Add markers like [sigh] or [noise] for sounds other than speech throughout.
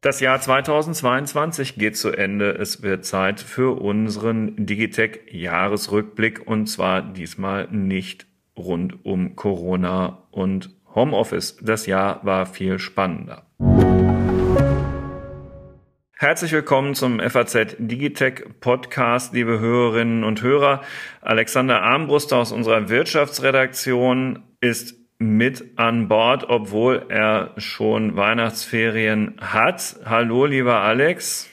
Das Jahr 2022 geht zu Ende. Es wird Zeit für unseren Digitech-Jahresrückblick und zwar diesmal nicht rund um Corona und Homeoffice. Das Jahr war viel spannender. Herzlich willkommen zum FAZ Digitech Podcast, liebe Hörerinnen und Hörer. Alexander Armbruster aus unserer Wirtschaftsredaktion ist mit an Bord, obwohl er schon Weihnachtsferien hat. Hallo, lieber Alex.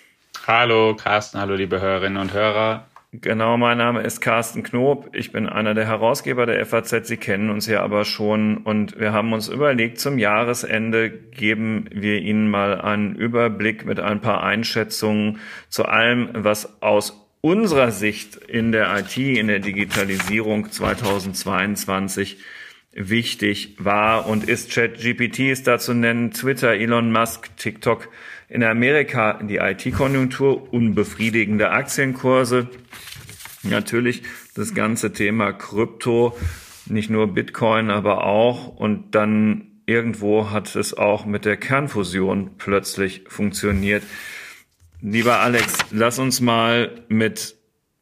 Hallo, Carsten. Hallo, liebe Hörerinnen und Hörer. Genau, mein Name ist Carsten Knob. Ich bin einer der Herausgeber der FAZ. Sie kennen uns ja aber schon und wir haben uns überlegt, zum Jahresende geben wir Ihnen mal einen Überblick mit ein paar Einschätzungen zu allem, was aus unserer Sicht in der IT, in der Digitalisierung 2022 wichtig war und ist. ChatGPT ist da zu nennen, Twitter, Elon Musk, TikTok. In Amerika die IT-Konjunktur, unbefriedigende Aktienkurse. Natürlich das ganze Thema Krypto, nicht nur Bitcoin, aber auch. Und dann irgendwo hat es auch mit der Kernfusion plötzlich funktioniert. Lieber Alex, lass uns mal mit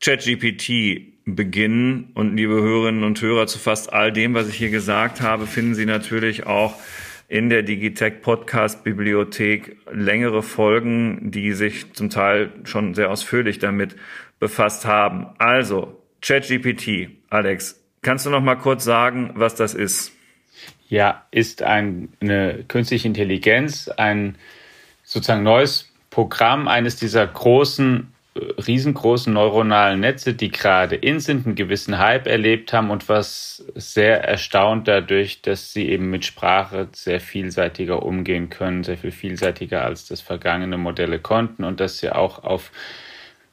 ChatGPT beginnen. Und liebe Hörerinnen und Hörer, zu fast all dem, was ich hier gesagt habe, finden Sie natürlich auch in der Digitech Podcast Bibliothek längere Folgen, die sich zum Teil schon sehr ausführlich damit befasst haben. Also, ChatGPT, Alex, kannst du noch mal kurz sagen, was das ist? Ja, ist ein, eine künstliche Intelligenz, ein sozusagen neues Programm eines dieser großen riesengroßen neuronalen Netze, die gerade in sind, einen gewissen Hype erlebt haben und was sehr erstaunt dadurch, dass sie eben mit Sprache sehr vielseitiger umgehen können, sehr viel vielseitiger als das vergangene Modelle konnten und dass sie auch auf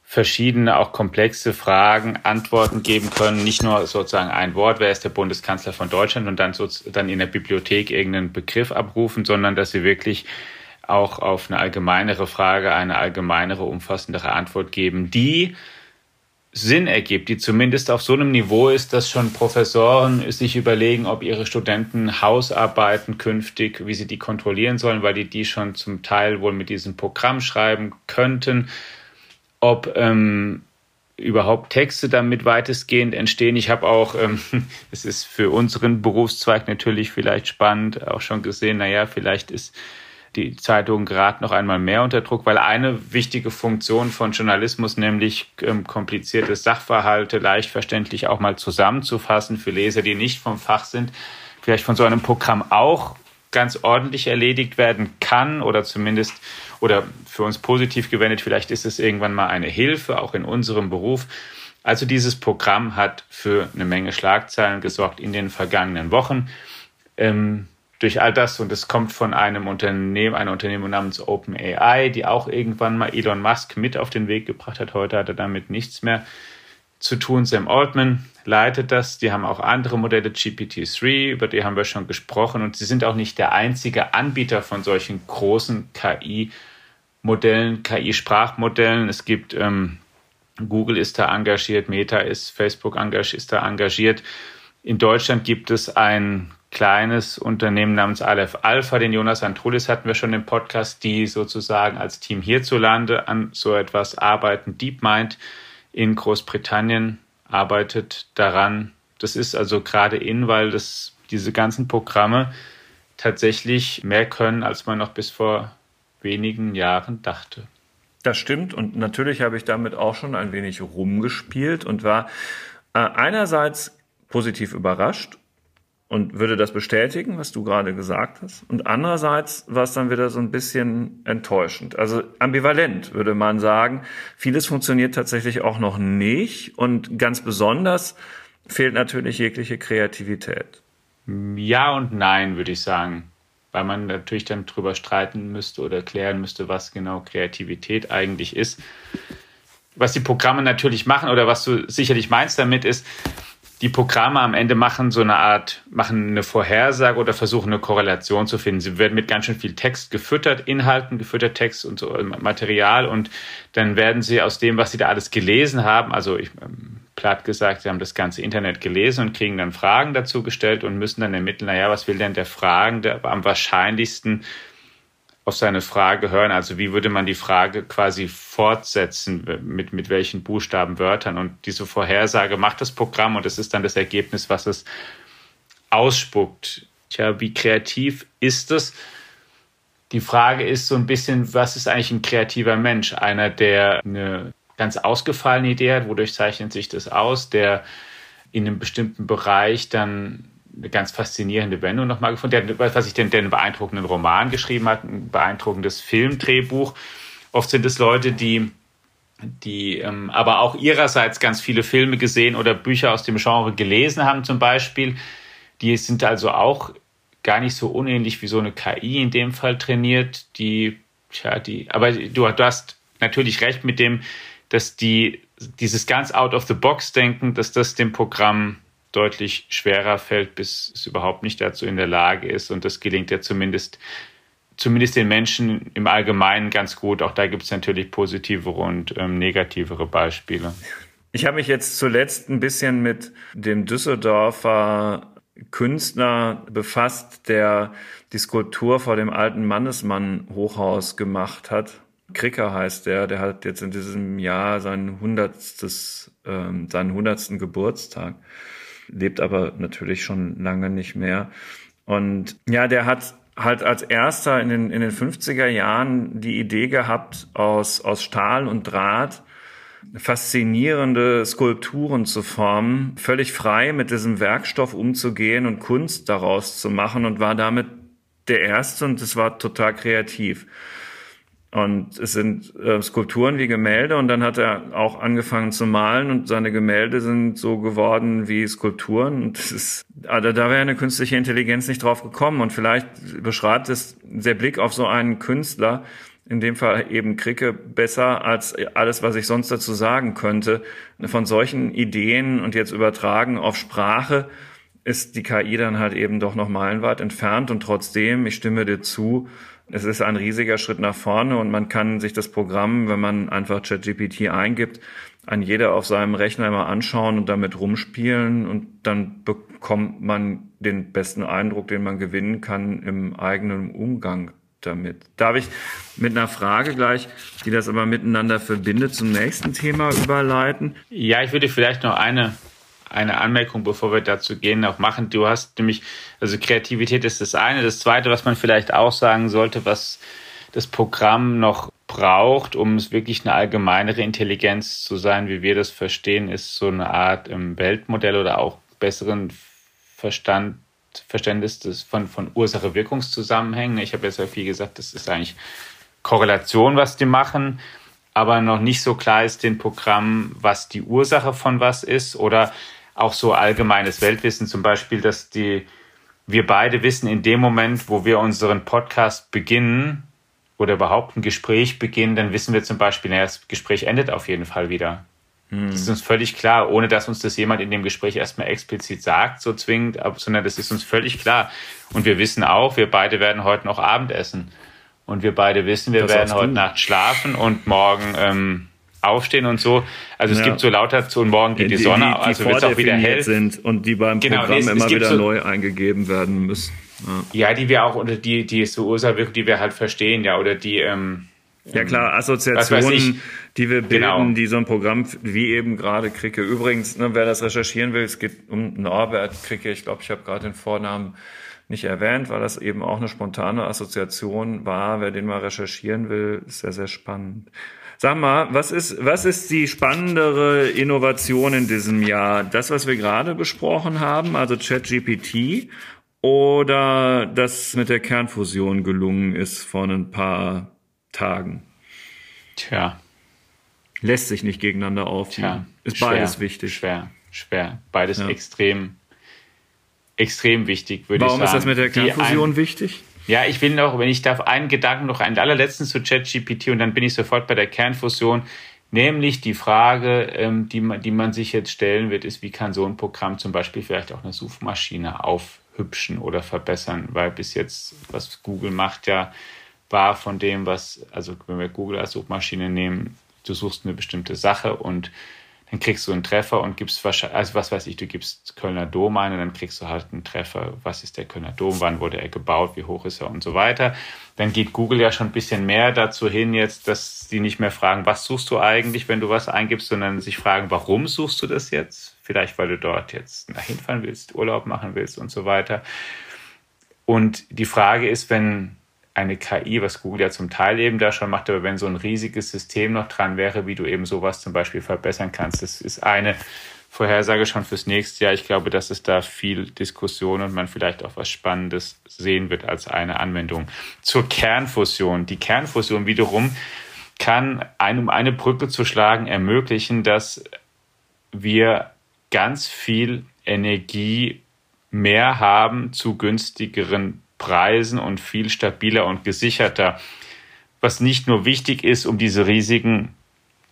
verschiedene, auch komplexe Fragen Antworten geben können. Nicht nur sozusagen ein Wort, wer ist der Bundeskanzler von Deutschland und dann, so, dann in der Bibliothek irgendeinen Begriff abrufen, sondern dass sie wirklich auch auf eine allgemeinere Frage eine allgemeinere, umfassendere Antwort geben, die Sinn ergibt, die zumindest auf so einem Niveau ist, dass schon Professoren sich überlegen, ob ihre Studenten Hausarbeiten künftig, wie sie die kontrollieren sollen, weil die die schon zum Teil wohl mit diesem Programm schreiben könnten, ob ähm, überhaupt Texte damit weitestgehend entstehen. Ich habe auch, ähm, [laughs] es ist für unseren Berufszweig natürlich vielleicht spannend, auch schon gesehen, naja, vielleicht ist die Zeitung gerade noch einmal mehr unter Druck, weil eine wichtige Funktion von Journalismus, nämlich ähm, komplizierte Sachverhalte leicht verständlich auch mal zusammenzufassen für Leser, die nicht vom Fach sind, vielleicht von so einem Programm auch ganz ordentlich erledigt werden kann oder zumindest oder für uns positiv gewendet, vielleicht ist es irgendwann mal eine Hilfe, auch in unserem Beruf. Also dieses Programm hat für eine Menge Schlagzeilen gesorgt in den vergangenen Wochen. Ähm, durch all das und es kommt von einem Unternehmen, einer Unternehmung namens OpenAI, die auch irgendwann mal Elon Musk mit auf den Weg gebracht hat. Heute hat er damit nichts mehr zu tun. Sam Altman leitet das. Die haben auch andere Modelle, GPT-3, über die haben wir schon gesprochen. Und sie sind auch nicht der einzige Anbieter von solchen großen KI-Modellen, KI-Sprachmodellen. Es gibt ähm, Google ist da engagiert, Meta ist, Facebook ist da engagiert. In Deutschland gibt es ein kleines Unternehmen namens Aleph Alpha, den Jonas Antolis hatten wir schon im Podcast, die sozusagen als Team hierzulande an so etwas arbeiten. DeepMind in Großbritannien arbeitet daran. Das ist also gerade in, weil das, diese ganzen Programme tatsächlich mehr können, als man noch bis vor wenigen Jahren dachte. Das stimmt und natürlich habe ich damit auch schon ein wenig rumgespielt und war äh, einerseits positiv überrascht und würde das bestätigen, was du gerade gesagt hast. Und andererseits war es dann wieder so ein bisschen enttäuschend. Also ambivalent, würde man sagen. Vieles funktioniert tatsächlich auch noch nicht und ganz besonders fehlt natürlich jegliche Kreativität. Ja und nein, würde ich sagen. Weil man natürlich dann drüber streiten müsste oder klären müsste, was genau Kreativität eigentlich ist. Was die Programme natürlich machen oder was du sicherlich meinst damit ist, die Programme am Ende machen so eine Art, machen eine Vorhersage oder versuchen eine Korrelation zu finden. Sie werden mit ganz schön viel Text gefüttert, Inhalten gefüttert, Text und so Material und dann werden sie aus dem, was sie da alles gelesen haben, also ich, ähm, platt gesagt, sie haben das ganze Internet gelesen und kriegen dann Fragen dazu gestellt und müssen dann ermitteln, naja, was will denn der Fragende am wahrscheinlichsten auf seine Frage hören. Also wie würde man die Frage quasi fortsetzen, mit, mit welchen Buchstaben, Wörtern. Und diese Vorhersage macht das Programm und es ist dann das Ergebnis, was es ausspuckt. Tja, wie kreativ ist es? Die Frage ist so ein bisschen, was ist eigentlich ein kreativer Mensch? Einer, der eine ganz ausgefallene Idee hat, wodurch zeichnet sich das aus, der in einem bestimmten Bereich dann eine ganz faszinierende Wendung nochmal gefunden. Der, was ich denn, der einen beeindruckenden Roman geschrieben hat, ein beeindruckendes Filmdrehbuch. Oft sind es Leute, die, die ähm, aber auch ihrerseits ganz viele Filme gesehen oder Bücher aus dem Genre gelesen haben, zum Beispiel. Die sind also auch gar nicht so unähnlich wie so eine KI in dem Fall trainiert, die, tja, die, aber du, du hast natürlich recht mit dem, dass die dieses ganz out of the box denken, dass das dem Programm deutlich schwerer fällt, bis es überhaupt nicht dazu in der Lage ist. Und das gelingt ja zumindest, zumindest den Menschen im Allgemeinen ganz gut. Auch da gibt es natürlich positivere und ähm, negativere Beispiele. Ich habe mich jetzt zuletzt ein bisschen mit dem Düsseldorfer Künstler befasst, der die Skulptur vor dem alten Mannesmann Hochhaus gemacht hat. Kricker heißt der, der hat jetzt in diesem Jahr sein hundertstes, ähm, seinen hundertsten Geburtstag lebt aber natürlich schon lange nicht mehr. Und ja, der hat halt als erster in den, in den 50er Jahren die Idee gehabt, aus, aus Stahl und Draht faszinierende Skulpturen zu formen, völlig frei mit diesem Werkstoff umzugehen und Kunst daraus zu machen und war damit der Erste und es war total kreativ. Und es sind äh, Skulpturen wie Gemälde und dann hat er auch angefangen zu malen und seine Gemälde sind so geworden wie Skulpturen. Und das ist, also da wäre eine künstliche Intelligenz nicht drauf gekommen. Und vielleicht beschreibt es der Blick auf so einen Künstler, in dem Fall eben Kricke, besser als alles, was ich sonst dazu sagen könnte. Von solchen Ideen und jetzt übertragen auf Sprache ist die KI dann halt eben doch noch meilenweit entfernt. Und trotzdem, ich stimme dir zu, es ist ein riesiger Schritt nach vorne und man kann sich das Programm, wenn man einfach ChatGPT eingibt, an jeder auf seinem Rechner immer anschauen und damit rumspielen und dann bekommt man den besten Eindruck, den man gewinnen kann im eigenen Umgang damit. Darf ich mit einer Frage gleich, die das aber miteinander verbindet, zum nächsten Thema überleiten? Ja, ich würde vielleicht noch eine eine Anmerkung, bevor wir dazu gehen, auch machen. Du hast nämlich, also Kreativität ist das eine. Das zweite, was man vielleicht auch sagen sollte, was das Programm noch braucht, um es wirklich eine allgemeinere Intelligenz zu sein, wie wir das verstehen, ist so eine Art ähm, Weltmodell oder auch besseren Verstand, Verständnis des, von, von Ursache-Wirkungszusammenhängen. Ich habe jetzt ja viel gesagt, das ist eigentlich Korrelation, was die machen, aber noch nicht so klar ist den Programm, was die Ursache von was ist oder auch so allgemeines Weltwissen, zum Beispiel, dass die, wir beide wissen, in dem Moment, wo wir unseren Podcast beginnen oder überhaupt ein Gespräch beginnen, dann wissen wir zum Beispiel, naja, das Gespräch endet auf jeden Fall wieder. Hm. Das ist uns völlig klar, ohne dass uns das jemand in dem Gespräch erstmal explizit sagt, so zwingend, sondern das ist uns völlig klar. Und wir wissen auch, wir beide werden heute noch Abendessen. Und wir beide wissen, wir das werden heute Nacht schlafen und morgen ähm, aufstehen und so. Also es ja. gibt so lauter zu und morgen geht die, die Sonne, die, die also wird es auch wieder hell. sind und die beim genau, Programm es, immer wieder so, neu eingegeben werden müssen. Ja. ja, die wir auch oder die die so Ursache, die wir halt verstehen, ja, oder die ähm, ja klar, Assoziationen, die wir bilden, genau. die so ein Programm wie eben gerade Kricke. Übrigens, ne, wer das recherchieren will, es geht um Norbert Kricke. Ich glaube, ich habe gerade den Vornamen nicht erwähnt, weil das eben auch eine spontane Assoziation war. Wer den mal recherchieren will, ist sehr, sehr spannend. Sag mal, was ist, was ist die spannendere Innovation in diesem Jahr? Das, was wir gerade besprochen haben, also ChatGPT, oder das mit der Kernfusion gelungen ist vor ein paar Tagen? Tja. Lässt sich nicht gegeneinander aufnehmen. Ist schwer, beides wichtig. Schwer, schwer. Beides ja. extrem, extrem wichtig, würde ich sagen. Warum ist das mit der Kernfusion wichtig? Ja, ich will noch, wenn ich darf, einen Gedanken noch, einen allerletzten zu ChatGPT und dann bin ich sofort bei der Kernfusion. Nämlich die Frage, ähm, die, man, die man sich jetzt stellen wird, ist, wie kann so ein Programm zum Beispiel vielleicht auch eine Suchmaschine aufhübschen oder verbessern? Weil bis jetzt, was Google macht, ja, war von dem, was, also wenn wir Google als Suchmaschine nehmen, du suchst eine bestimmte Sache und dann kriegst du einen Treffer und gibst wahrscheinlich, also was weiß ich, du gibst Kölner Dom ein und dann kriegst du halt einen Treffer, was ist der Kölner Dom, wann wurde er gebaut, wie hoch ist er und so weiter. Dann geht Google ja schon ein bisschen mehr dazu hin jetzt, dass sie nicht mehr fragen, was suchst du eigentlich, wenn du was eingibst, sondern sich fragen, warum suchst du das jetzt? Vielleicht, weil du dort jetzt hinfahren willst, Urlaub machen willst und so weiter. Und die Frage ist, wenn eine KI, was Google ja zum Teil eben da schon macht, aber wenn so ein riesiges System noch dran wäre, wie du eben sowas zum Beispiel verbessern kannst, das ist eine Vorhersage schon fürs nächste Jahr. Ich glaube, dass es da viel Diskussion und man vielleicht auch was Spannendes sehen wird als eine Anwendung. Zur Kernfusion. Die Kernfusion wiederum kann, ein, um eine Brücke zu schlagen, ermöglichen, dass wir ganz viel Energie mehr haben zu günstigeren Preisen und viel stabiler und gesicherter. Was nicht nur wichtig ist, um diese riesigen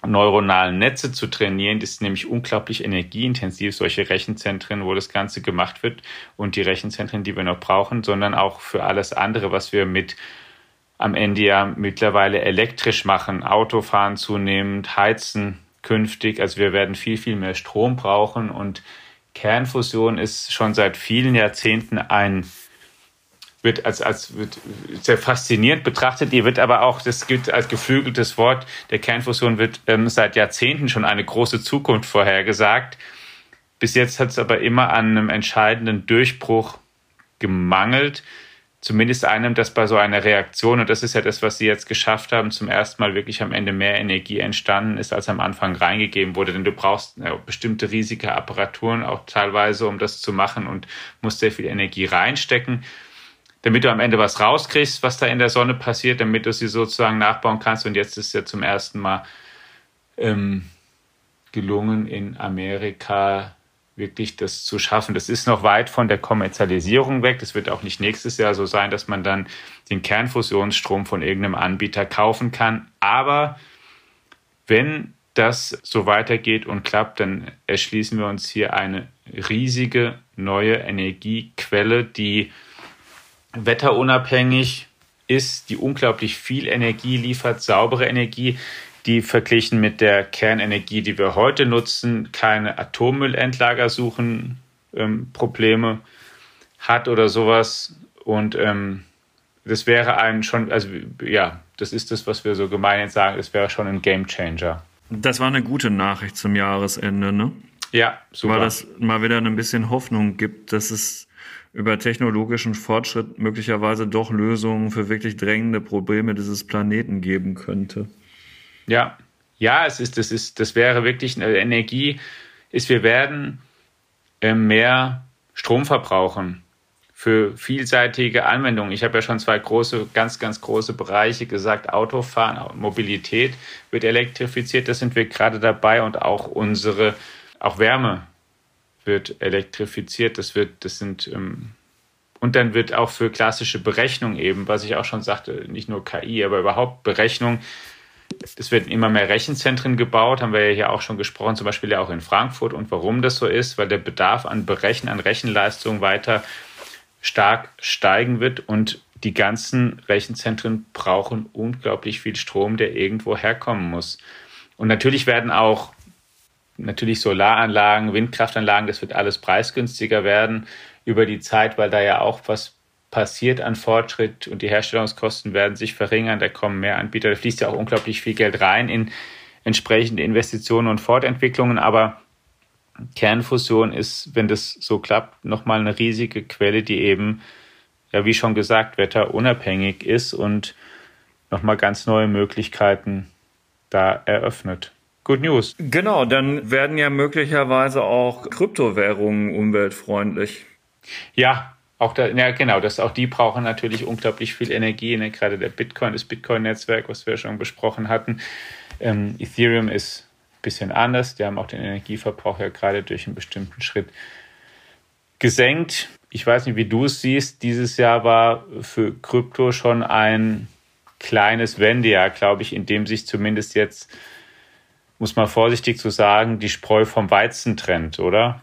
neuronalen Netze zu trainieren, das ist nämlich unglaublich energieintensiv, solche Rechenzentren, wo das Ganze gemacht wird und die Rechenzentren, die wir noch brauchen, sondern auch für alles andere, was wir mit am Ende ja mittlerweile elektrisch machen, Autofahren zunehmend, heizen künftig. Also wir werden viel, viel mehr Strom brauchen und Kernfusion ist schon seit vielen Jahrzehnten ein wird als, als wird sehr faszinierend betrachtet. Die wird aber auch, das gilt als geflügeltes Wort, der Kernfusion wird ähm, seit Jahrzehnten schon eine große Zukunft vorhergesagt. Bis jetzt hat es aber immer an einem entscheidenden Durchbruch gemangelt. Zumindest einem, dass bei so einer Reaktion, und das ist ja das, was sie jetzt geschafft haben, zum ersten Mal wirklich am Ende mehr Energie entstanden ist, als am Anfang reingegeben wurde. Denn du brauchst ja, bestimmte riesige Apparaturen auch teilweise, um das zu machen und musst sehr viel Energie reinstecken damit du am Ende was rauskriegst, was da in der Sonne passiert, damit du sie sozusagen nachbauen kannst. Und jetzt ist es ja zum ersten Mal ähm, gelungen, in Amerika wirklich das zu schaffen. Das ist noch weit von der Kommerzialisierung weg. Das wird auch nicht nächstes Jahr so sein, dass man dann den Kernfusionsstrom von irgendeinem Anbieter kaufen kann. Aber wenn das so weitergeht und klappt, dann erschließen wir uns hier eine riesige neue Energiequelle, die wetterunabhängig ist, die unglaublich viel Energie liefert, saubere Energie, die verglichen mit der Kernenergie, die wir heute nutzen, keine Atommüllendlager suchen, ähm, Probleme hat oder sowas. Und ähm, das wäre ein schon, also ja, das ist das, was wir so gemein sagen, das wäre schon ein Game Changer. Das war eine gute Nachricht zum Jahresende, ne? Ja, super. Weil das mal wieder ein bisschen Hoffnung gibt, dass es über technologischen Fortschritt möglicherweise doch Lösungen für wirklich drängende Probleme dieses Planeten geben könnte. Ja, ja, es ist, das ist, das wäre wirklich eine Energie, ist, wir werden äh, mehr Strom verbrauchen für vielseitige Anwendungen. Ich habe ja schon zwei große, ganz, ganz große Bereiche gesagt. Autofahren, Mobilität wird elektrifiziert. Das sind wir gerade dabei und auch unsere, auch Wärme wird elektrifiziert. Das wird, das sind, ähm, und dann wird auch für klassische Berechnung eben, was ich auch schon sagte, nicht nur KI, aber überhaupt Berechnung. Es werden immer mehr Rechenzentren gebaut, haben wir ja hier auch schon gesprochen, zum Beispiel ja auch in Frankfurt. Und warum das so ist, weil der Bedarf an Berechnen, an Rechenleistung weiter stark steigen wird und die ganzen Rechenzentren brauchen unglaublich viel Strom, der irgendwo herkommen muss. Und natürlich werden auch natürlich Solaranlagen, Windkraftanlagen, das wird alles preisgünstiger werden über die Zeit, weil da ja auch was passiert an Fortschritt und die Herstellungskosten werden sich verringern, da kommen mehr Anbieter, da fließt ja auch unglaublich viel Geld rein in entsprechende Investitionen und Fortentwicklungen, aber Kernfusion ist, wenn das so klappt, nochmal eine riesige Quelle, die eben, ja, wie schon gesagt, wetterunabhängig ist und nochmal ganz neue Möglichkeiten da eröffnet. Good News. Genau, dann werden ja möglicherweise auch Kryptowährungen umweltfreundlich. Ja, auch da, ja, genau, das, auch die brauchen natürlich unglaublich viel Energie. Ne? Gerade der Bitcoin, das Bitcoin-Netzwerk, was wir schon besprochen hatten. Ähm, Ethereum ist ein bisschen anders. Die haben auch den Energieverbrauch ja gerade durch einen bestimmten Schritt gesenkt. Ich weiß nicht, wie du es siehst. Dieses Jahr war für Krypto schon ein kleines Wendejahr, glaube ich, in dem sich zumindest jetzt muss man vorsichtig zu sagen, die Spreu vom Weizen trennt, oder?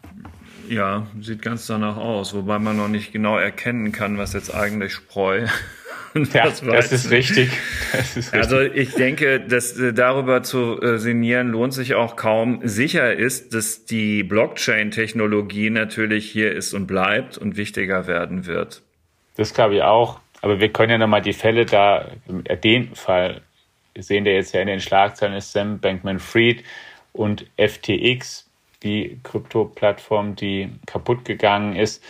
Ja, sieht ganz danach aus, wobei man noch nicht genau erkennen kann, was jetzt eigentlich Spreu [laughs] ja, das, das, ist richtig. [laughs] das ist richtig. Also ich denke, dass äh, darüber zu äh, sinnieren lohnt sich auch kaum. Sicher ist, dass die Blockchain-Technologie natürlich hier ist und bleibt und wichtiger werden wird. Das glaube ich auch. Aber wir können ja nochmal die Fälle da, den Fall sehen, der jetzt ja in den Schlagzeilen ist, Sam Bankman-Fried und FTX, die Krypto-Plattform, die kaputt gegangen ist.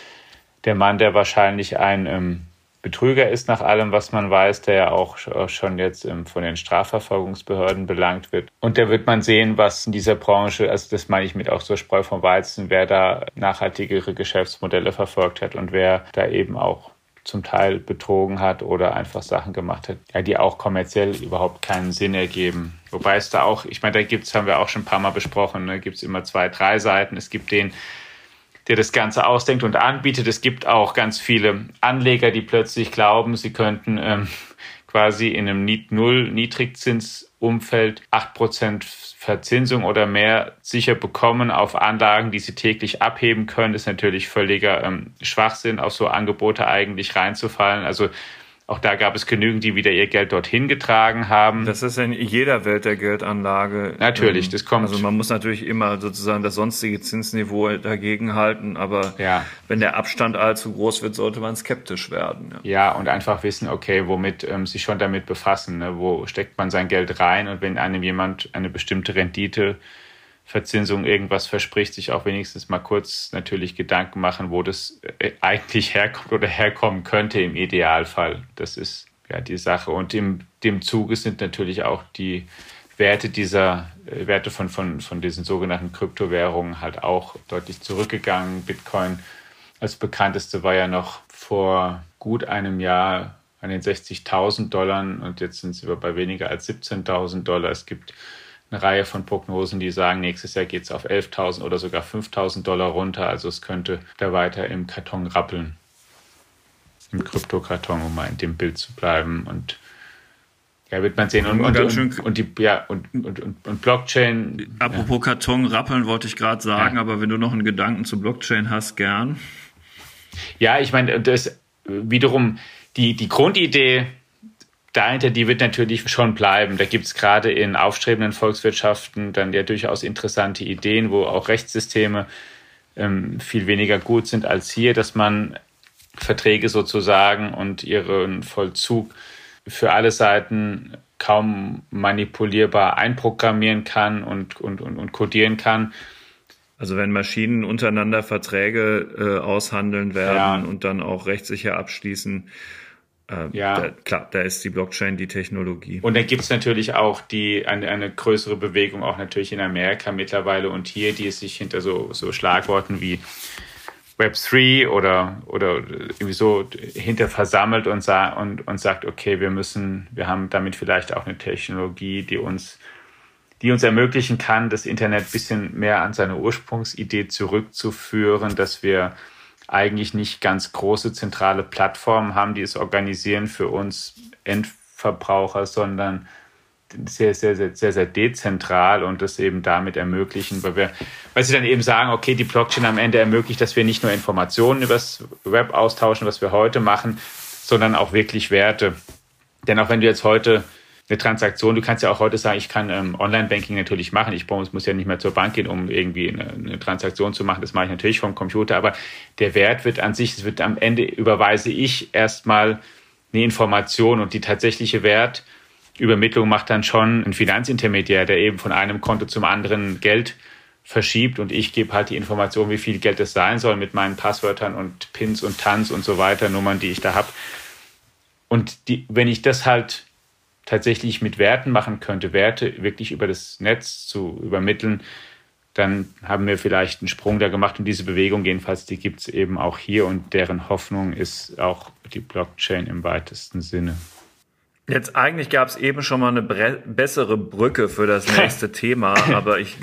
Der Mann, der wahrscheinlich ein ähm, Betrüger ist nach allem, was man weiß, der ja auch schon jetzt ähm, von den Strafverfolgungsbehörden belangt wird. Und da wird man sehen, was in dieser Branche, also das meine ich mit auch so Spreu vom Weizen, wer da nachhaltigere Geschäftsmodelle verfolgt hat und wer da eben auch zum Teil betrogen hat oder einfach Sachen gemacht hat, ja, die auch kommerziell überhaupt keinen Sinn ergeben. Wobei es da auch, ich meine, da gibt's, haben wir auch schon ein paar Mal besprochen, ne, gibt es immer zwei, drei Seiten. Es gibt den, der das Ganze ausdenkt und anbietet. Es gibt auch ganz viele Anleger, die plötzlich glauben, sie könnten ähm, quasi in einem Null-Niedrigzinsumfeld acht Prozent Verzinsung oder mehr sicher bekommen auf Anlagen, die sie täglich abheben können, ist natürlich völliger ähm, Schwachsinn, auf so Angebote eigentlich reinzufallen. Also auch da gab es genügend, die wieder ihr Geld dorthin getragen haben. Das ist in jeder Welt der Geldanlage. Natürlich, ähm, das kommt. Also man muss natürlich immer sozusagen das sonstige Zinsniveau dagegen halten, aber ja. wenn der Abstand allzu groß wird, sollte man skeptisch werden. Ja, ja und einfach wissen, okay, womit ähm, sich schon damit befassen, ne? wo steckt man sein Geld rein und wenn einem jemand eine bestimmte Rendite Verzinsung irgendwas verspricht, sich auch wenigstens mal kurz natürlich Gedanken machen, wo das äh, eigentlich herkommt oder herkommen könnte im Idealfall. Das ist ja die Sache. Und im dem Zuge sind natürlich auch die Werte dieser äh, Werte von, von, von diesen sogenannten Kryptowährungen halt auch deutlich zurückgegangen. Bitcoin als bekannteste war ja noch vor gut einem Jahr an den 60.000 Dollar und jetzt sind sie bei weniger als 17.000 Dollar. Es gibt eine Reihe von Prognosen, die sagen, nächstes Jahr geht es auf 11.000 oder sogar 5.000 Dollar runter. Also es könnte da weiter im Karton rappeln. Im Kryptokarton, um mal in dem Bild zu bleiben. Und ja, wird man sehen. Und, und, und, und, die, ja, und, und, und, und Blockchain. Apropos ja. Karton rappeln, wollte ich gerade sagen, ja. aber wenn du noch einen Gedanken zu Blockchain hast, gern. Ja, ich meine, das wiederum die, die Grundidee dahinter, die wird natürlich schon bleiben. Da gibt es gerade in aufstrebenden Volkswirtschaften dann ja durchaus interessante Ideen, wo auch Rechtssysteme ähm, viel weniger gut sind als hier, dass man Verträge sozusagen und ihren Vollzug für alle Seiten kaum manipulierbar einprogrammieren kann und, und, und, und codieren kann. Also wenn Maschinen untereinander Verträge äh, aushandeln werden ja. und dann auch rechtssicher abschließen, äh, ja. Da, klar, da ist die Blockchain die Technologie. Und dann gibt es natürlich auch die, eine, eine größere Bewegung, auch natürlich in Amerika mittlerweile und hier, die sich hinter so, so Schlagworten wie Web3 oder, oder irgendwie so hinter versammelt und, sa und, und sagt, okay, wir müssen, wir haben damit vielleicht auch eine Technologie, die uns, die uns ermöglichen kann, das Internet ein bisschen mehr an seine Ursprungsidee zurückzuführen, dass wir eigentlich nicht ganz große zentrale Plattformen haben, die es organisieren für uns Endverbraucher, sondern sehr, sehr, sehr, sehr, sehr dezentral und das eben damit ermöglichen, weil wir, weil sie dann eben sagen, okay, die Blockchain am Ende ermöglicht, dass wir nicht nur Informationen übers Web austauschen, was wir heute machen, sondern auch wirklich Werte. Denn auch wenn du jetzt heute eine Transaktion, du kannst ja auch heute sagen, ich kann ähm, Online-Banking natürlich machen. Ich muss, ja nicht mehr zur Bank gehen, um irgendwie eine, eine, Transaktion zu machen. Das mache ich natürlich vom Computer. Aber der Wert wird an sich, es wird am Ende überweise ich erstmal eine Information und die tatsächliche Wertübermittlung macht dann schon ein Finanzintermediär, der eben von einem Konto zum anderen Geld verschiebt und ich gebe halt die Information, wie viel Geld es sein soll mit meinen Passwörtern und Pins und Tanz und so weiter, Nummern, die ich da habe. Und die, wenn ich das halt tatsächlich mit Werten machen könnte, Werte wirklich über das Netz zu übermitteln, dann haben wir vielleicht einen Sprung da gemacht und diese Bewegung jedenfalls, die gibt es eben auch hier und deren Hoffnung ist auch die Blockchain im weitesten Sinne. Jetzt eigentlich gab es eben schon mal eine bessere Brücke für das nächste Thema, [laughs] aber ich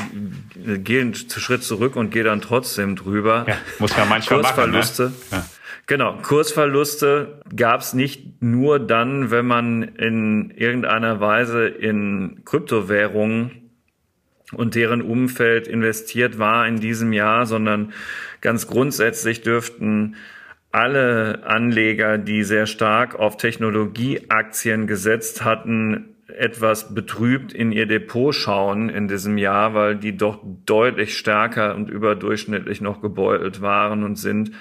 gehe einen Schritt zurück und gehe dann trotzdem drüber. Ja, muss man manchmal Kursverluste. machen. Ne? Ja. Genau, Kursverluste gab es nicht nur dann, wenn man in irgendeiner Weise in Kryptowährungen und deren Umfeld investiert war in diesem Jahr, sondern ganz grundsätzlich dürften alle Anleger, die sehr stark auf Technologieaktien gesetzt hatten, etwas betrübt in ihr Depot schauen in diesem Jahr, weil die doch deutlich stärker und überdurchschnittlich noch gebeutelt waren und sind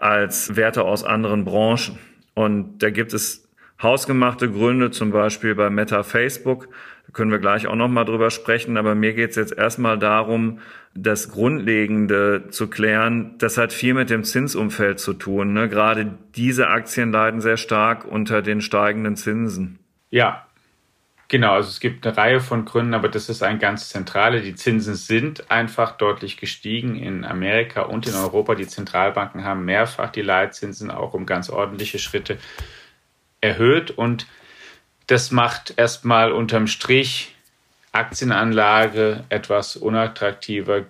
als Werte aus anderen Branchen. Und da gibt es hausgemachte Gründe, zum Beispiel bei Meta Facebook. Da können wir gleich auch noch mal drüber sprechen. Aber mir geht es jetzt erstmal darum, das Grundlegende zu klären. Das hat viel mit dem Zinsumfeld zu tun. Ne? Gerade diese Aktien leiden sehr stark unter den steigenden Zinsen. Ja, Genau, also es gibt eine Reihe von Gründen, aber das ist ein ganz zentraler. Die Zinsen sind einfach deutlich gestiegen in Amerika und in Europa. Die Zentralbanken haben mehrfach die Leitzinsen auch um ganz ordentliche Schritte erhöht und das macht erstmal unterm Strich Aktienanlage etwas unattraktiver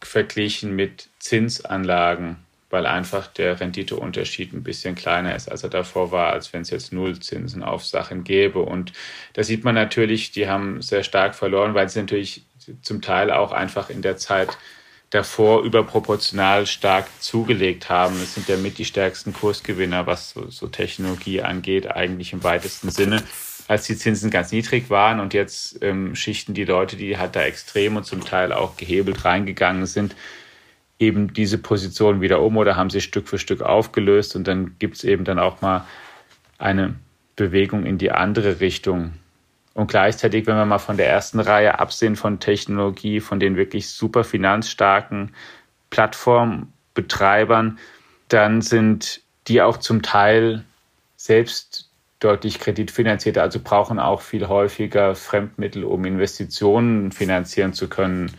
verglichen mit Zinsanlagen weil einfach der Renditeunterschied ein bisschen kleiner ist, als er davor war, als wenn es jetzt Nullzinsen auf Sachen gäbe. Und da sieht man natürlich, die haben sehr stark verloren, weil sie natürlich zum Teil auch einfach in der Zeit davor überproportional stark zugelegt haben. Es sind ja mit die stärksten Kursgewinner, was so, so Technologie angeht, eigentlich im weitesten Sinne als die Zinsen ganz niedrig waren und jetzt ähm, schichten die Leute, die halt da extrem und zum Teil auch gehebelt reingegangen sind, eben diese Position wieder um oder haben sie Stück für Stück aufgelöst und dann gibt es eben dann auch mal eine Bewegung in die andere Richtung. Und gleichzeitig, wenn wir mal von der ersten Reihe absehen von Technologie, von den wirklich super finanzstarken Plattformbetreibern, dann sind die auch zum Teil selbst deutlich kreditfinanzierter, also brauchen auch viel häufiger Fremdmittel, um Investitionen finanzieren zu können.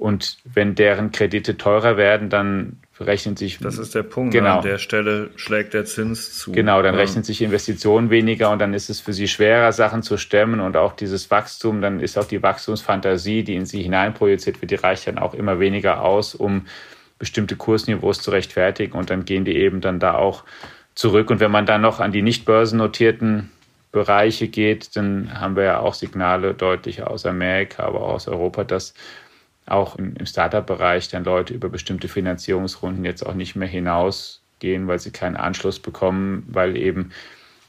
Und wenn deren Kredite teurer werden, dann rechnet sich. Das ist der Punkt. Genau. An der Stelle schlägt der Zins zu. Genau, dann ja. rechnet sich Investitionen weniger und dann ist es für sie schwerer, Sachen zu stemmen und auch dieses Wachstum, dann ist auch die Wachstumsfantasie, die in sie hineinprojiziert wird, die reicht dann auch immer weniger aus, um bestimmte Kursniveaus zu rechtfertigen und dann gehen die eben dann da auch zurück. Und wenn man dann noch an die nicht börsennotierten Bereiche geht, dann haben wir ja auch Signale deutlich aus Amerika, aber auch aus Europa, dass auch im, im Startup-Bereich dann Leute über bestimmte Finanzierungsrunden jetzt auch nicht mehr hinausgehen, weil sie keinen Anschluss bekommen, weil eben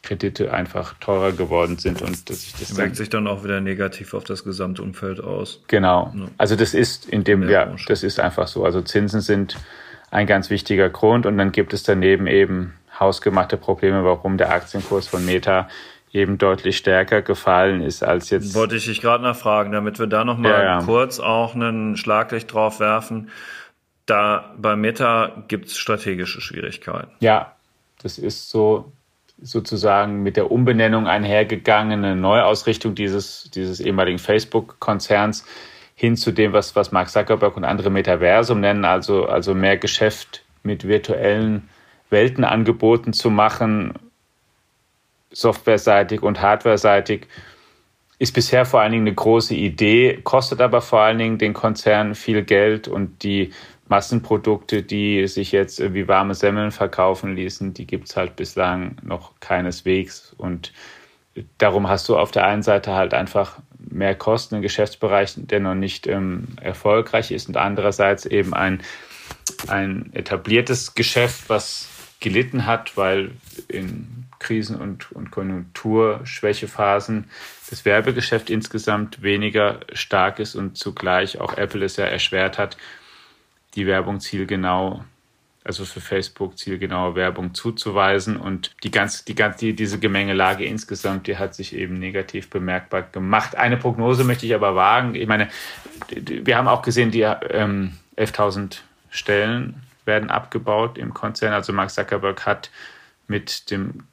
Kredite einfach teurer geworden sind und dass sich das wirkt sich dann auch wieder negativ auf das Gesamtumfeld aus. Genau. Also das ist in dem ja, das ist einfach so. Also Zinsen sind ein ganz wichtiger Grund und dann gibt es daneben eben hausgemachte Probleme, warum der Aktienkurs von Meta eben deutlich stärker gefallen ist als jetzt. Wollte ich dich gerade nachfragen, damit wir da nochmal ja, ja. kurz auch einen Schlaglicht drauf werfen. Da bei Meta gibt es strategische Schwierigkeiten. Ja, das ist so sozusagen mit der Umbenennung einhergegangene Neuausrichtung dieses, dieses ehemaligen Facebook-Konzerns hin zu dem, was, was Mark Zuckerberg und andere Metaversum nennen, also, also mehr Geschäft mit virtuellen Welten angeboten zu machen, softwareseitig und hardwareseitig ist bisher vor allen Dingen eine große Idee, kostet aber vor allen Dingen den Konzernen viel Geld und die Massenprodukte, die sich jetzt wie warme Semmeln verkaufen ließen, die gibt es halt bislang noch keineswegs. Und darum hast du auf der einen Seite halt einfach mehr Kosten im Geschäftsbereich, der noch nicht ähm, erfolgreich ist und andererseits eben ein, ein etabliertes Geschäft, was gelitten hat, weil in Krisen- und, und Konjunkturschwächephasen das Werbegeschäft insgesamt weniger stark ist und zugleich auch Apple es ja erschwert hat, die Werbung zielgenau, also für Facebook zielgenaue Werbung zuzuweisen. Und die ganz, die ganz, die, diese Gemengelage insgesamt, die hat sich eben negativ bemerkbar gemacht. Eine Prognose möchte ich aber wagen. Ich meine, wir haben auch gesehen, die ähm, 11.000 Stellen werden abgebaut im Konzern. Also Mark Zuckerberg hat mit dem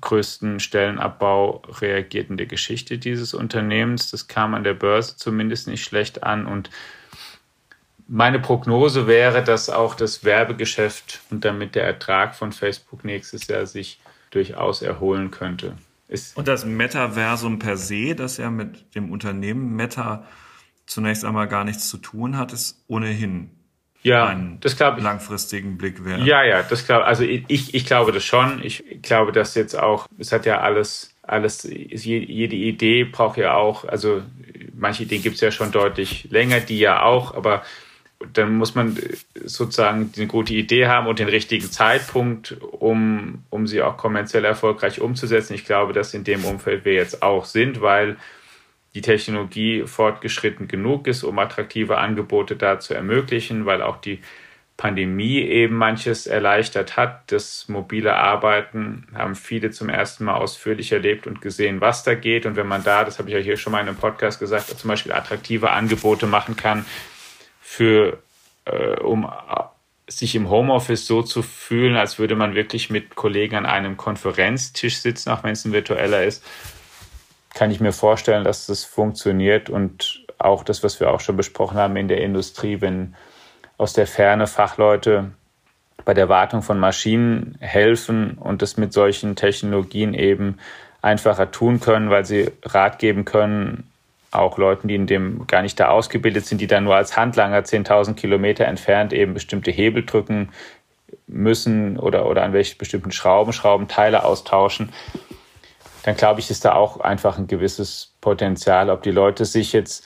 größten Stellenabbau reagiert in der Geschichte dieses Unternehmens. Das kam an der Börse zumindest nicht schlecht an und meine Prognose wäre, dass auch das Werbegeschäft und damit der Ertrag von Facebook nächstes Jahr sich durchaus erholen könnte. Ist und das Metaversum per se, das ja mit dem Unternehmen Meta zunächst einmal gar nichts zu tun hat, ist ohnehin ja, einen das glaub, langfristigen Blick wert. Ja, ja, das glaube also ich, ich glaube das schon. Ich glaube, dass jetzt auch, es hat ja alles, alles, jede Idee braucht ja auch, also manche Ideen gibt es ja schon deutlich länger, die ja auch, aber dann muss man sozusagen eine gute Idee haben und den richtigen Zeitpunkt, um, um sie auch kommerziell erfolgreich umzusetzen. Ich glaube, dass in dem Umfeld wir jetzt auch sind, weil die Technologie fortgeschritten genug ist, um attraktive Angebote da zu ermöglichen, weil auch die Pandemie eben manches erleichtert hat. Das mobile Arbeiten haben viele zum ersten Mal ausführlich erlebt und gesehen, was da geht. Und wenn man da, das habe ich ja hier schon mal in einem Podcast gesagt, zum Beispiel attraktive Angebote machen kann, für, äh, um äh, sich im Homeoffice so zu fühlen, als würde man wirklich mit Kollegen an einem Konferenztisch sitzen, auch wenn es ein virtueller ist, kann ich mir vorstellen, dass das funktioniert und auch das, was wir auch schon besprochen haben in der Industrie, wenn aus der Ferne Fachleute bei der Wartung von Maschinen helfen und das mit solchen Technologien eben einfacher tun können, weil sie Rat geben können, auch Leuten, die in dem gar nicht da ausgebildet sind, die dann nur als Handlanger 10.000 Kilometer entfernt eben bestimmte Hebel drücken müssen oder, oder an welchen bestimmten Schrauben, Schraubenteile austauschen, dann glaube ich, ist da auch einfach ein gewisses Potenzial, ob die Leute sich jetzt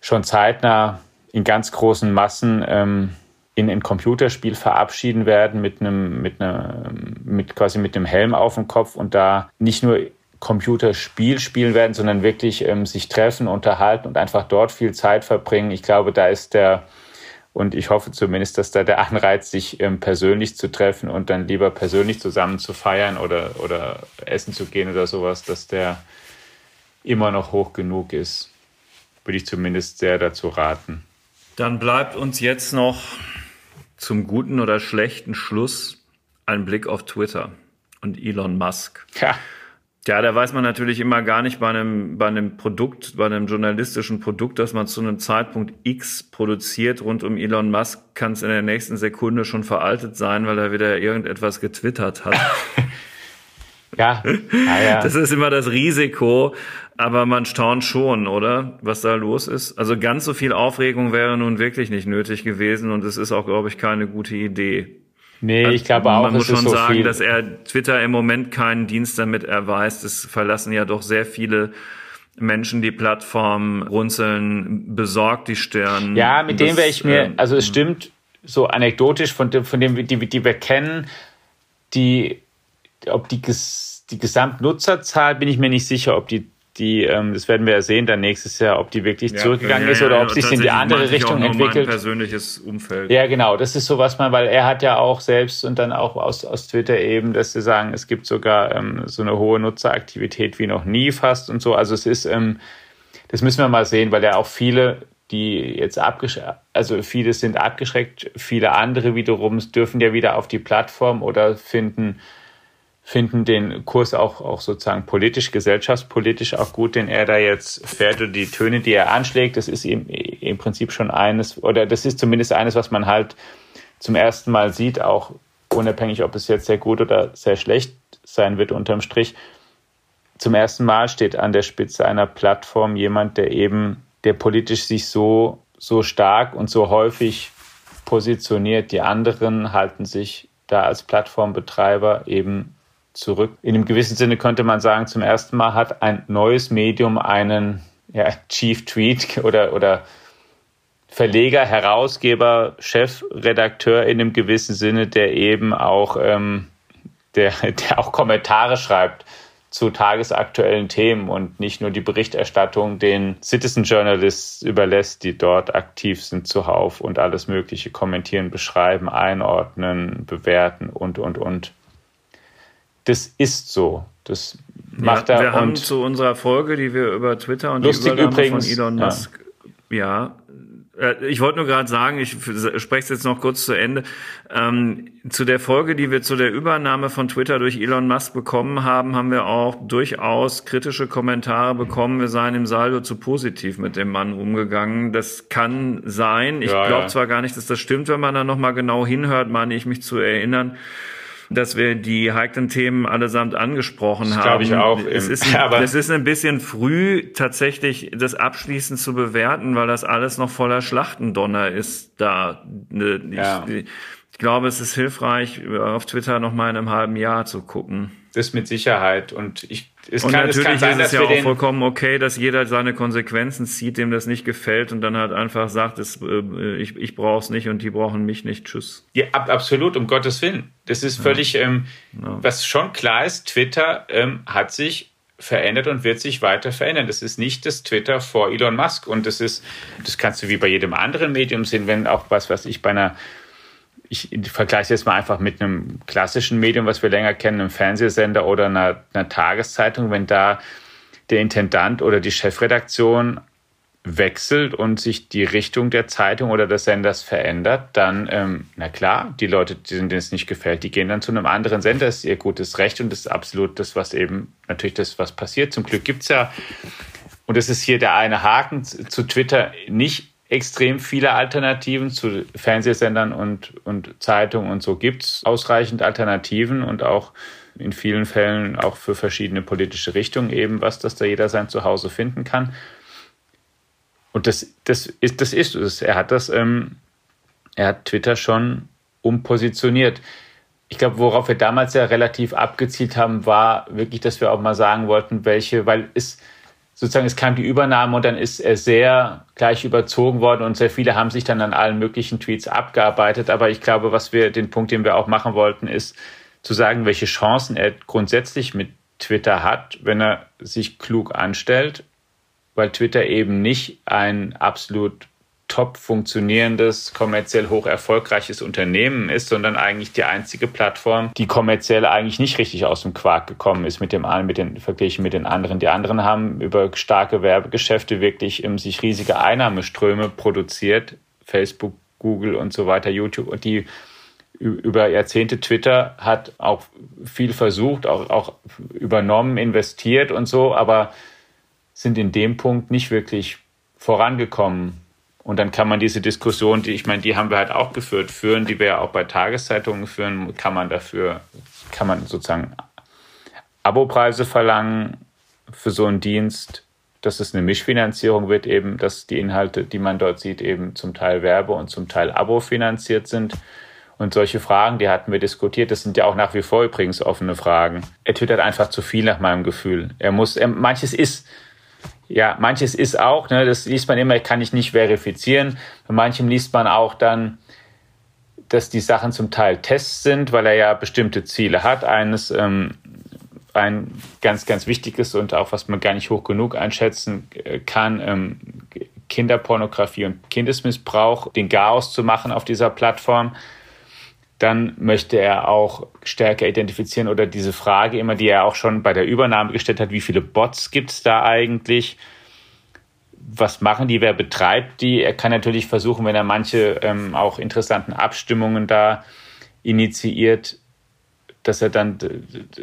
schon zeitnah in ganz großen Massen ähm, in ein Computerspiel verabschieden werden mit einem, mit einer, mit quasi mit einem Helm auf dem Kopf und da nicht nur Computerspiel spielen werden, sondern wirklich ähm, sich treffen, unterhalten und einfach dort viel Zeit verbringen. Ich glaube, da ist der, und ich hoffe zumindest, dass da der Anreiz, sich ähm, persönlich zu treffen und dann lieber persönlich zusammen zu feiern oder, oder essen zu gehen oder sowas, dass der immer noch hoch genug ist. Würde ich zumindest sehr dazu raten. Dann bleibt uns jetzt noch zum guten oder schlechten Schluss ein Blick auf Twitter und Elon Musk. Ja. Ja, da weiß man natürlich immer gar nicht bei einem, bei einem Produkt, bei einem journalistischen Produkt, das man zu einem Zeitpunkt X produziert rund um Elon Musk, kann es in der nächsten Sekunde schon veraltet sein, weil er wieder irgendetwas getwittert hat. [laughs] ja. Ah, ja. Das ist immer das Risiko, aber man staunt schon, oder? Was da los ist. Also ganz so viel Aufregung wäre nun wirklich nicht nötig gewesen und es ist auch, glaube ich, keine gute Idee. Nee, also ich glaube auch, man muss schon so sagen, viel. dass er Twitter im Moment keinen Dienst damit erweist. Es verlassen ja doch sehr viele Menschen die Plattform, runzeln besorgt die Stirn. Ja, mit dem wäre ich mir, ähm, also es stimmt so anekdotisch von dem, von dem die, die wir kennen, die, ob die, die Gesamtnutzerzahl bin ich mir nicht sicher, ob die die, ähm, das werden wir ja sehen dann nächstes Jahr, ob die wirklich ja, zurückgegangen ja, ist oder ob sich in die andere Richtung entwickelt. persönliches Umfeld. Ja, genau. Das ist so was man, weil er hat ja auch selbst und dann auch aus, aus Twitter eben, dass sie sagen, es gibt sogar ähm, so eine hohe Nutzeraktivität wie noch nie fast und so. Also es ist, ähm, das müssen wir mal sehen, weil ja auch viele die jetzt abgeschreckt, also viele sind abgeschreckt, viele andere wiederum dürfen ja wieder auf die Plattform oder finden finden den Kurs auch, auch sozusagen politisch, gesellschaftspolitisch auch gut, den er da jetzt fährt und die Töne, die er anschlägt, das ist im, im Prinzip schon eines, oder das ist zumindest eines, was man halt zum ersten Mal sieht, auch unabhängig, ob es jetzt sehr gut oder sehr schlecht sein wird unterm Strich. Zum ersten Mal steht an der Spitze einer Plattform jemand, der eben, der politisch sich so, so stark und so häufig positioniert. Die anderen halten sich da als Plattformbetreiber eben zurück. In einem gewissen Sinne könnte man sagen, zum ersten Mal hat ein neues Medium einen ja, Chief Tweet oder, oder Verleger, Herausgeber, Chefredakteur in einem gewissen Sinne, der eben auch, ähm, der, der auch Kommentare schreibt zu tagesaktuellen Themen und nicht nur die Berichterstattung den Citizen Journalists überlässt, die dort aktiv sind zuhauf und alles Mögliche kommentieren, beschreiben, einordnen, bewerten und, und, und das ist so. Das macht ja, er. Wir haben zu unserer Folge, die wir über Twitter und die Übernahme übrigens, von Elon Musk, ja, ja äh, ich wollte nur gerade sagen, ich spreche es jetzt noch kurz zu Ende. Ähm, zu der Folge, die wir zu der Übernahme von Twitter durch Elon Musk bekommen haben, haben wir auch durchaus kritische Kommentare bekommen. Wir seien im Saldo zu positiv mit dem Mann umgegangen. Das kann sein. Ich ja, glaube ja. zwar gar nicht, dass das stimmt, wenn man da nochmal genau hinhört, meine ich mich zu erinnern dass wir die heiklen Themen allesamt angesprochen das haben. Glaube ich auch. Es ist, ein, [laughs] es ist ein bisschen früh, tatsächlich das abschließend zu bewerten, weil das alles noch voller Schlachtendonner ist da. Ich, ja. ich glaube, es ist hilfreich, auf Twitter noch mal in einem halben Jahr zu gucken. Das mit Sicherheit. Und ich, es und kann, natürlich es kann sein, ist es ja auch vollkommen okay, dass jeder seine Konsequenzen zieht, dem das nicht gefällt und dann halt einfach sagt, es, äh, ich, ich brauche es nicht und die brauchen mich nicht. Tschüss. Ja, ab, absolut, um Gottes Willen. Das ist völlig, ja. Ähm, ja. was schon klar ist, Twitter ähm, hat sich verändert und wird sich weiter verändern. Das ist nicht das Twitter vor Elon Musk und das ist, das kannst du wie bei jedem anderen Medium sehen, wenn auch was, was ich bei einer ich vergleiche es jetzt mal einfach mit einem klassischen Medium, was wir länger kennen, einem Fernsehsender oder einer, einer Tageszeitung, wenn da der Intendant oder die Chefredaktion wechselt und sich die Richtung der Zeitung oder des Senders verändert, dann, ähm, na klar, die Leute, denen es nicht gefällt, die gehen dann zu einem anderen Sender, das ist ihr gutes Recht und das ist absolut das, was eben, natürlich das, was passiert. Zum Glück gibt es ja, und das ist hier der eine Haken zu Twitter, nicht extrem viele Alternativen zu Fernsehsendern und, und Zeitungen und so gibt es ausreichend Alternativen und auch in vielen Fällen auch für verschiedene politische Richtungen eben was, dass da jeder sein Zuhause finden kann. Und das, das ist, das ist es. Er hat das, ähm, er hat Twitter schon umpositioniert. Ich glaube, worauf wir damals ja relativ abgezielt haben, war wirklich, dass wir auch mal sagen wollten, welche, weil es, sozusagen es kam die Übernahme und dann ist er sehr gleich überzogen worden und sehr viele haben sich dann an allen möglichen Tweets abgearbeitet. Aber ich glaube, was wir, den Punkt, den wir auch machen wollten, ist zu sagen, welche Chancen er grundsätzlich mit Twitter hat, wenn er sich klug anstellt, weil Twitter eben nicht ein absolut top funktionierendes, kommerziell hoch erfolgreiches Unternehmen ist, sondern eigentlich die einzige Plattform, die kommerziell eigentlich nicht richtig aus dem Quark gekommen ist mit dem mit den verglichen mit den anderen. Die anderen haben über starke Werbegeschäfte wirklich um, sich riesige Einnahmeströme produziert, Facebook, Google und so weiter, YouTube und die über Jahrzehnte Twitter hat auch viel versucht, auch, auch übernommen, investiert und so, aber sind in dem Punkt nicht wirklich vorangekommen. Und dann kann man diese Diskussion, die ich meine, die haben wir halt auch geführt, führen, die wir ja auch bei Tageszeitungen führen, kann man dafür, kann man sozusagen Abopreise verlangen für so einen Dienst, dass es eine Mischfinanzierung wird, eben, dass die Inhalte, die man dort sieht, eben zum Teil Werbe und zum Teil Abo finanziert sind. Und solche Fragen, die hatten wir diskutiert. Das sind ja auch nach wie vor übrigens offene Fragen. Er twittert einfach zu viel nach meinem Gefühl. Er muss, er, manches ist, ja, manches ist auch, ne, das liest man immer, kann ich nicht verifizieren. Bei manchem liest man auch dann, dass die Sachen zum Teil Tests sind, weil er ja bestimmte Ziele hat. Eines, ähm, ein ganz, ganz wichtiges und auch was man gar nicht hoch genug einschätzen äh, kann, ähm, Kinderpornografie und Kindesmissbrauch, den Chaos zu machen auf dieser Plattform dann möchte er auch stärker identifizieren oder diese Frage immer, die er auch schon bei der Übernahme gestellt hat, wie viele Bots gibt es da eigentlich? Was machen die, wer betreibt die? Er kann natürlich versuchen, wenn er manche ähm, auch interessanten Abstimmungen da initiiert, dass er dann,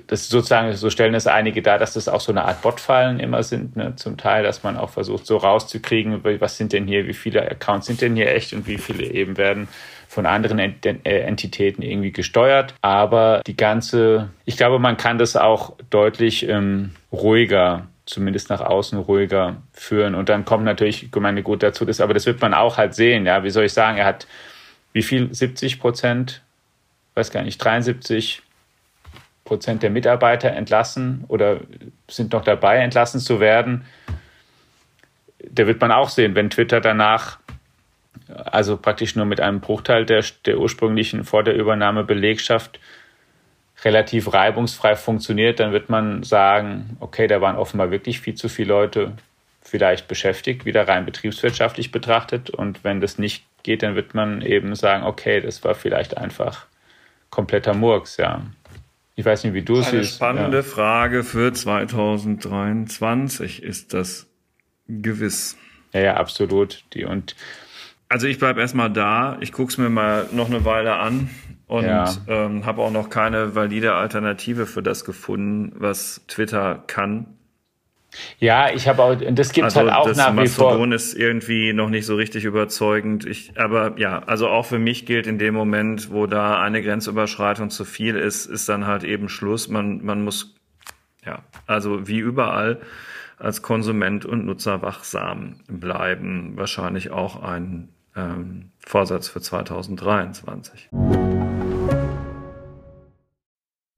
das sozusagen, so stellen es einige dar, dass das auch so eine Art Botfallen immer sind, ne, zum Teil, dass man auch versucht, so rauszukriegen, was sind denn hier, wie viele Accounts sind denn hier echt und wie viele eben werden von anderen äh, Entitäten irgendwie gesteuert. Aber die ganze, ich glaube, man kann das auch deutlich ähm, ruhiger zumindest nach außen ruhiger führen. Und dann kommt natürlich, ich meine, gut dazu, das, aber das wird man auch halt sehen, ja, wie soll ich sagen, er hat wie viel, 70 Prozent, weiß gar nicht, 73 Prozent der Mitarbeiter entlassen oder sind noch dabei, entlassen zu werden. Da wird man auch sehen, wenn Twitter danach also praktisch nur mit einem Bruchteil der, der ursprünglichen vor der Übernahme Belegschaft relativ reibungsfrei funktioniert, dann wird man sagen, okay, da waren offenbar wirklich viel zu viele Leute vielleicht beschäftigt, wieder rein betriebswirtschaftlich betrachtet. Und wenn das nicht geht, dann wird man eben sagen, okay, das war vielleicht einfach kompletter Murks, ja. Ich weiß nicht, wie du es siehst. Eine spannende ja. Frage für 2023 ist das gewiss. Ja, ja, absolut. Die und also ich bleibe erstmal da. Ich gucke es mir mal noch eine Weile an und ja. ähm, habe auch noch keine valide Alternative für das gefunden, was Twitter kann. Ja, ich habe auch, das gibt also halt auch das nach Mastodon wie vor. ist irgendwie noch nicht so richtig überzeugend. Ich, aber ja, also auch für mich gilt in dem Moment, wo da eine Grenzüberschreitung zu viel ist, ist dann halt eben Schluss. Man, man muss, ja, also wie überall als Konsument und Nutzer wachsam bleiben. Wahrscheinlich auch ein ähm, Vorsatz für 2023.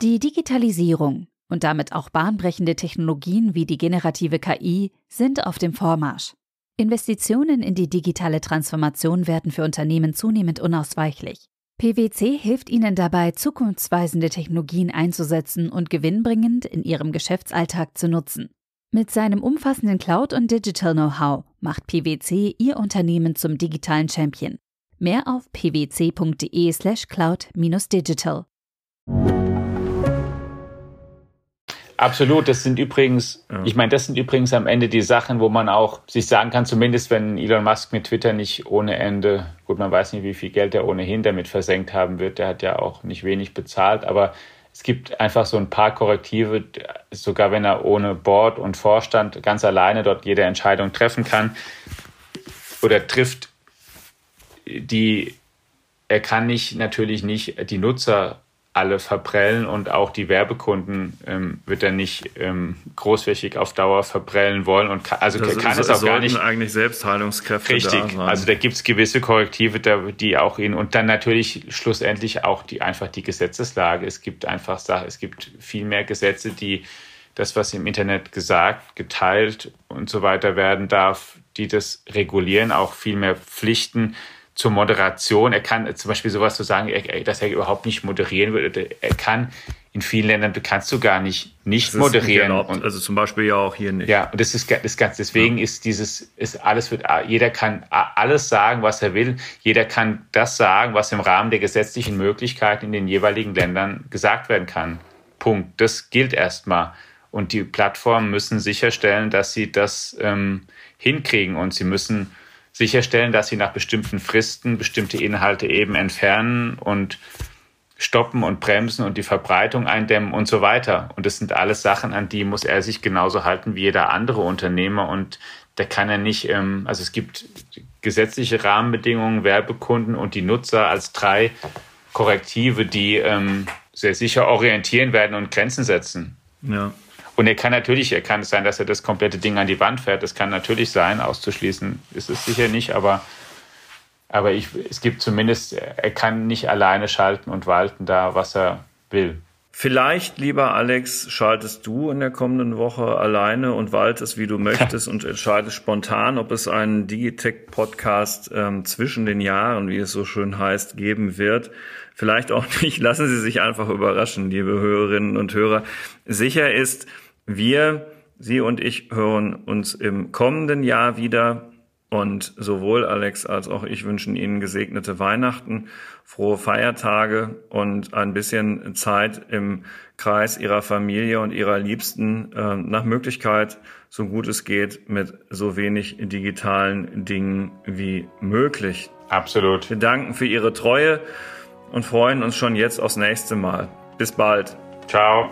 Die Digitalisierung und damit auch bahnbrechende Technologien wie die generative KI sind auf dem Vormarsch. Investitionen in die digitale Transformation werden für Unternehmen zunehmend unausweichlich. PwC hilft ihnen dabei, zukunftsweisende Technologien einzusetzen und gewinnbringend in ihrem Geschäftsalltag zu nutzen. Mit seinem umfassenden Cloud- und Digital-Know-how macht PwC ihr Unternehmen zum digitalen Champion. Mehr auf pwc.de/slash cloud-digital. Absolut, das sind übrigens, ja. ich meine, das sind übrigens am Ende die Sachen, wo man auch sich sagen kann, zumindest wenn Elon Musk mit Twitter nicht ohne Ende, gut, man weiß nicht, wie viel Geld er ohnehin damit versenkt haben wird, der hat ja auch nicht wenig bezahlt, aber es gibt einfach so ein paar Korrektive, sogar wenn er ohne Board und Vorstand ganz alleine dort jede Entscheidung treffen kann oder trifft, die er kann nicht natürlich nicht die Nutzer alle verprellen und auch die Werbekunden ähm, wird er nicht ähm, großflächig auf Dauer verprellen wollen und kann, also das kann es auch gar nicht eigentlich Selbstheilungskräfte richtig. da also da gibt es gewisse Korrektive die auch ihn und dann natürlich schlussendlich auch die einfach die Gesetzeslage. Es gibt einfach es gibt viel mehr Gesetze die das was im Internet gesagt geteilt und so weiter werden darf die das regulieren auch viel mehr Pflichten zur Moderation. Er kann zum Beispiel sowas zu so sagen, dass er überhaupt nicht moderieren würde. Er kann in vielen Ländern kannst du gar nicht nicht moderieren. Nicht und, also zum Beispiel ja auch hier nicht. Ja, und das ist das ganz deswegen ja. ist dieses ist alles wird jeder kann alles sagen, was er will. Jeder kann das sagen, was im Rahmen der gesetzlichen Möglichkeiten in den jeweiligen Ländern gesagt werden kann. Punkt. Das gilt erstmal. Und die Plattformen müssen sicherstellen, dass sie das ähm, hinkriegen und sie müssen sicherstellen, dass sie nach bestimmten Fristen bestimmte Inhalte eben entfernen und stoppen und bremsen und die Verbreitung eindämmen und so weiter. Und das sind alles Sachen, an die muss er sich genauso halten wie jeder andere Unternehmer. Und da kann er nicht, ähm, also es gibt gesetzliche Rahmenbedingungen, Werbekunden und die Nutzer als drei Korrektive, die ähm, sehr sicher orientieren werden und Grenzen setzen. Ja. Und er kann natürlich, er kann es sein, dass er das komplette Ding an die Wand fährt. Das kann natürlich sein, auszuschließen ist es sicher nicht, aber, aber ich, es gibt zumindest, er kann nicht alleine schalten und walten da, was er will. Vielleicht, lieber Alex, schaltest du in der kommenden Woche alleine und waltest, wie du möchtest [laughs] und entscheidest spontan, ob es einen Digitech-Podcast ähm, zwischen den Jahren, wie es so schön heißt, geben wird. Vielleicht auch nicht. Lassen Sie sich einfach überraschen, liebe Hörerinnen und Hörer. Sicher ist, wir, Sie und ich hören uns im kommenden Jahr wieder und sowohl Alex als auch ich wünschen Ihnen gesegnete Weihnachten, frohe Feiertage und ein bisschen Zeit im Kreis Ihrer Familie und Ihrer Liebsten, äh, nach Möglichkeit, so gut es geht, mit so wenig digitalen Dingen wie möglich. Absolut. Wir danken für Ihre Treue und freuen uns schon jetzt aufs nächste Mal. Bis bald. Ciao.